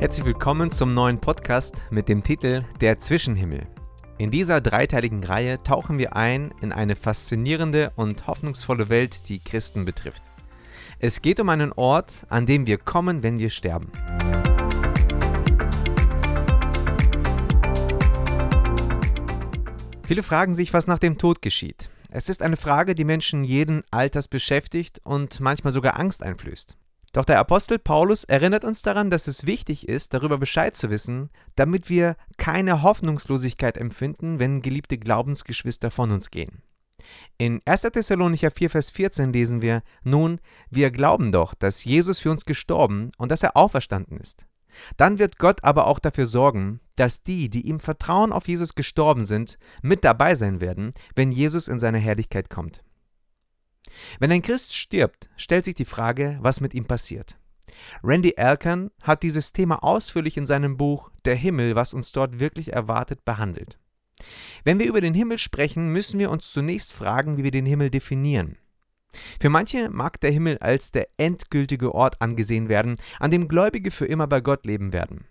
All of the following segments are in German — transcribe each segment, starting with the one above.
Herzlich willkommen zum neuen Podcast mit dem Titel Der Zwischenhimmel. In dieser dreiteiligen Reihe tauchen wir ein in eine faszinierende und hoffnungsvolle Welt, die Christen betrifft. Es geht um einen Ort, an dem wir kommen, wenn wir sterben. Viele fragen sich, was nach dem Tod geschieht. Es ist eine Frage, die Menschen jeden Alters beschäftigt und manchmal sogar Angst einflößt. Doch der Apostel Paulus erinnert uns daran, dass es wichtig ist, darüber Bescheid zu wissen, damit wir keine Hoffnungslosigkeit empfinden, wenn geliebte Glaubensgeschwister von uns gehen. In 1. Thessalonicher 4, Vers 14 lesen wir: Nun, wir glauben doch, dass Jesus für uns gestorben und dass er auferstanden ist. Dann wird Gott aber auch dafür sorgen, dass die, die ihm vertrauen auf Jesus gestorben sind, mit dabei sein werden, wenn Jesus in seine Herrlichkeit kommt. Wenn ein Christ stirbt, stellt sich die Frage, was mit ihm passiert. Randy Alkan hat dieses Thema ausführlich in seinem Buch Der Himmel, was uns dort wirklich erwartet, behandelt. Wenn wir über den Himmel sprechen, müssen wir uns zunächst fragen, wie wir den Himmel definieren. Für manche mag der Himmel als der endgültige Ort angesehen werden, an dem Gläubige für immer bei Gott leben werden.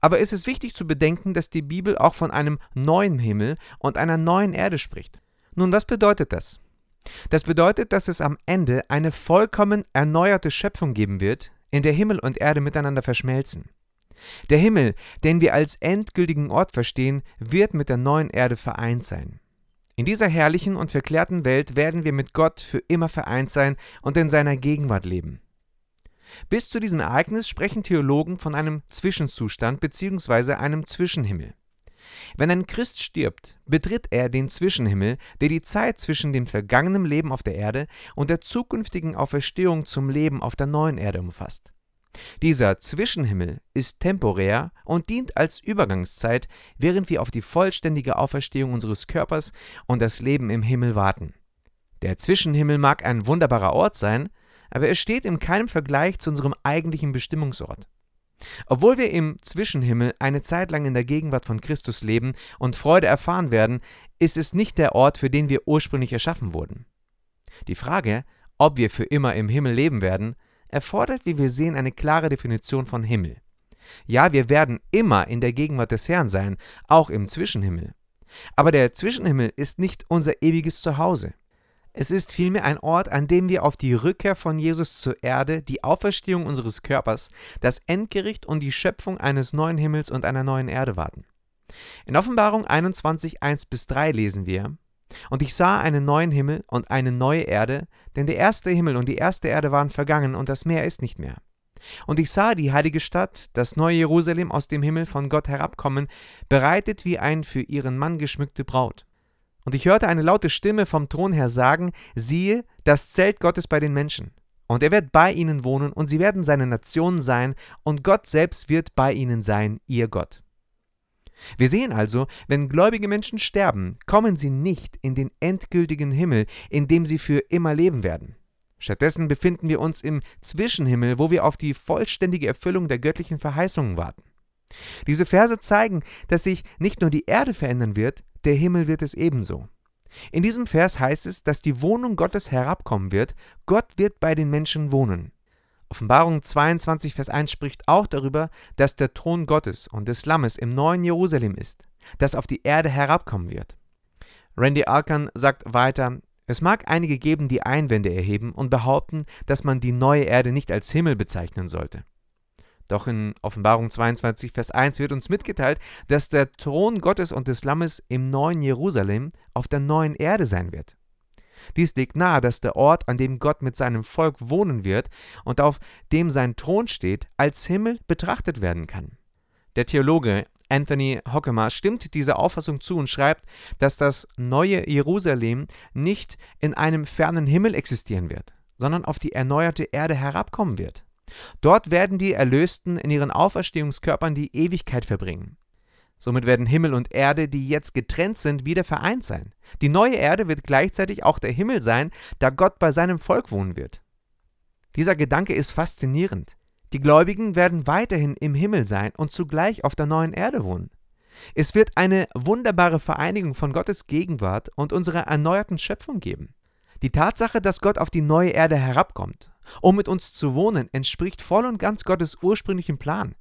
Aber es ist wichtig zu bedenken, dass die Bibel auch von einem neuen Himmel und einer neuen Erde spricht. Nun, was bedeutet das? Das bedeutet, dass es am Ende eine vollkommen erneuerte Schöpfung geben wird, in der Himmel und Erde miteinander verschmelzen. Der Himmel, den wir als endgültigen Ort verstehen, wird mit der neuen Erde vereint sein. In dieser herrlichen und verklärten Welt werden wir mit Gott für immer vereint sein und in seiner Gegenwart leben. Bis zu diesem Ereignis sprechen Theologen von einem Zwischenzustand bzw. einem Zwischenhimmel. Wenn ein Christ stirbt, betritt er den Zwischenhimmel, der die Zeit zwischen dem vergangenen Leben auf der Erde und der zukünftigen Auferstehung zum Leben auf der neuen Erde umfasst. Dieser Zwischenhimmel ist temporär und dient als Übergangszeit, während wir auf die vollständige Auferstehung unseres Körpers und das Leben im Himmel warten. Der Zwischenhimmel mag ein wunderbarer Ort sein, aber er steht in keinem Vergleich zu unserem eigentlichen Bestimmungsort. Obwohl wir im Zwischenhimmel eine Zeit lang in der Gegenwart von Christus leben und Freude erfahren werden, ist es nicht der Ort, für den wir ursprünglich erschaffen wurden. Die Frage, ob wir für immer im Himmel leben werden, erfordert, wie wir sehen, eine klare Definition von Himmel. Ja, wir werden immer in der Gegenwart des Herrn sein, auch im Zwischenhimmel. Aber der Zwischenhimmel ist nicht unser ewiges Zuhause. Es ist vielmehr ein Ort, an dem wir auf die Rückkehr von Jesus zur Erde, die Auferstehung unseres Körpers, das Endgericht und die Schöpfung eines neuen Himmels und einer neuen Erde warten. In Offenbarung 21, 1 bis 3 lesen wir, Und ich sah einen neuen Himmel und eine neue Erde, denn der erste Himmel und die erste Erde waren vergangen und das Meer ist nicht mehr. Und ich sah die heilige Stadt, das neue Jerusalem aus dem Himmel von Gott herabkommen, bereitet wie ein für ihren Mann geschmückte Braut. Und ich hörte eine laute Stimme vom Thron her sagen, siehe, das Zelt Gottes bei den Menschen. Und er wird bei ihnen wohnen, und sie werden seine Nation sein, und Gott selbst wird bei ihnen sein, ihr Gott. Wir sehen also, wenn gläubige Menschen sterben, kommen sie nicht in den endgültigen Himmel, in dem sie für immer leben werden. Stattdessen befinden wir uns im Zwischenhimmel, wo wir auf die vollständige Erfüllung der göttlichen Verheißungen warten. Diese Verse zeigen, dass sich nicht nur die Erde verändern wird, der Himmel wird es ebenso. In diesem Vers heißt es, dass die Wohnung Gottes herabkommen wird, Gott wird bei den Menschen wohnen. Offenbarung 22, Vers 1 spricht auch darüber, dass der Thron Gottes und des Lammes im neuen Jerusalem ist, das auf die Erde herabkommen wird. Randy Alkan sagt weiter, es mag einige geben, die Einwände erheben und behaupten, dass man die neue Erde nicht als Himmel bezeichnen sollte. Doch in Offenbarung 22, Vers 1 wird uns mitgeteilt, dass der Thron Gottes und des Lammes im neuen Jerusalem auf der neuen Erde sein wird. Dies legt nahe, dass der Ort, an dem Gott mit seinem Volk wohnen wird und auf dem sein Thron steht, als Himmel betrachtet werden kann. Der Theologe Anthony Hockema stimmt dieser Auffassung zu und schreibt, dass das neue Jerusalem nicht in einem fernen Himmel existieren wird, sondern auf die erneuerte Erde herabkommen wird. Dort werden die Erlösten in ihren Auferstehungskörpern die Ewigkeit verbringen. Somit werden Himmel und Erde, die jetzt getrennt sind, wieder vereint sein. Die neue Erde wird gleichzeitig auch der Himmel sein, da Gott bei seinem Volk wohnen wird. Dieser Gedanke ist faszinierend. Die Gläubigen werden weiterhin im Himmel sein und zugleich auf der neuen Erde wohnen. Es wird eine wunderbare Vereinigung von Gottes Gegenwart und unserer erneuerten Schöpfung geben. Die Tatsache, dass Gott auf die neue Erde herabkommt, um mit uns zu wohnen, entspricht voll und ganz Gottes ursprünglichen Plan.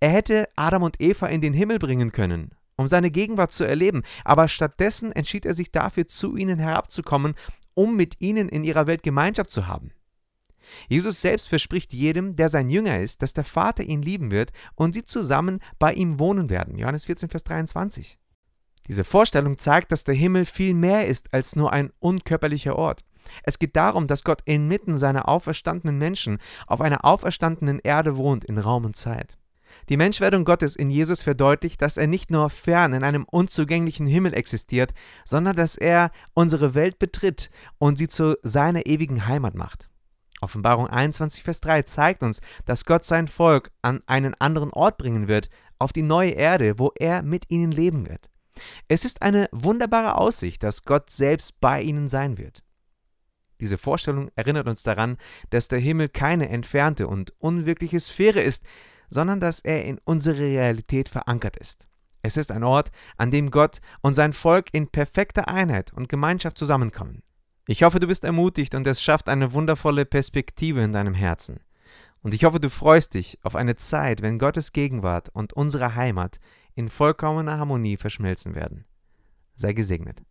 Er hätte Adam und Eva in den Himmel bringen können, um seine Gegenwart zu erleben, aber stattdessen entschied er sich dafür, zu ihnen herabzukommen, um mit ihnen in ihrer Welt Gemeinschaft zu haben. Jesus selbst verspricht jedem, der sein Jünger ist, dass der Vater ihn lieben wird und sie zusammen bei ihm wohnen werden. Johannes 14, Vers 23. Diese Vorstellung zeigt, dass der Himmel viel mehr ist als nur ein unkörperlicher Ort. Es geht darum, dass Gott inmitten seiner auferstandenen Menschen auf einer auferstandenen Erde wohnt in Raum und Zeit. Die Menschwerdung Gottes in Jesus verdeutlicht, dass er nicht nur fern in einem unzugänglichen Himmel existiert, sondern dass er unsere Welt betritt und sie zu seiner ewigen Heimat macht. Offenbarung 21, Vers 3 zeigt uns, dass Gott sein Volk an einen anderen Ort bringen wird, auf die neue Erde, wo er mit ihnen leben wird. Es ist eine wunderbare Aussicht, dass Gott selbst bei ihnen sein wird. Diese Vorstellung erinnert uns daran, dass der Himmel keine entfernte und unwirkliche Sphäre ist, sondern dass er in unsere Realität verankert ist. Es ist ein Ort, an dem Gott und sein Volk in perfekter Einheit und Gemeinschaft zusammenkommen. Ich hoffe, du bist ermutigt und es schafft eine wundervolle Perspektive in deinem Herzen. Und ich hoffe, du freust dich auf eine Zeit, wenn Gottes Gegenwart und unsere Heimat in vollkommener Harmonie verschmelzen werden. Sei gesegnet.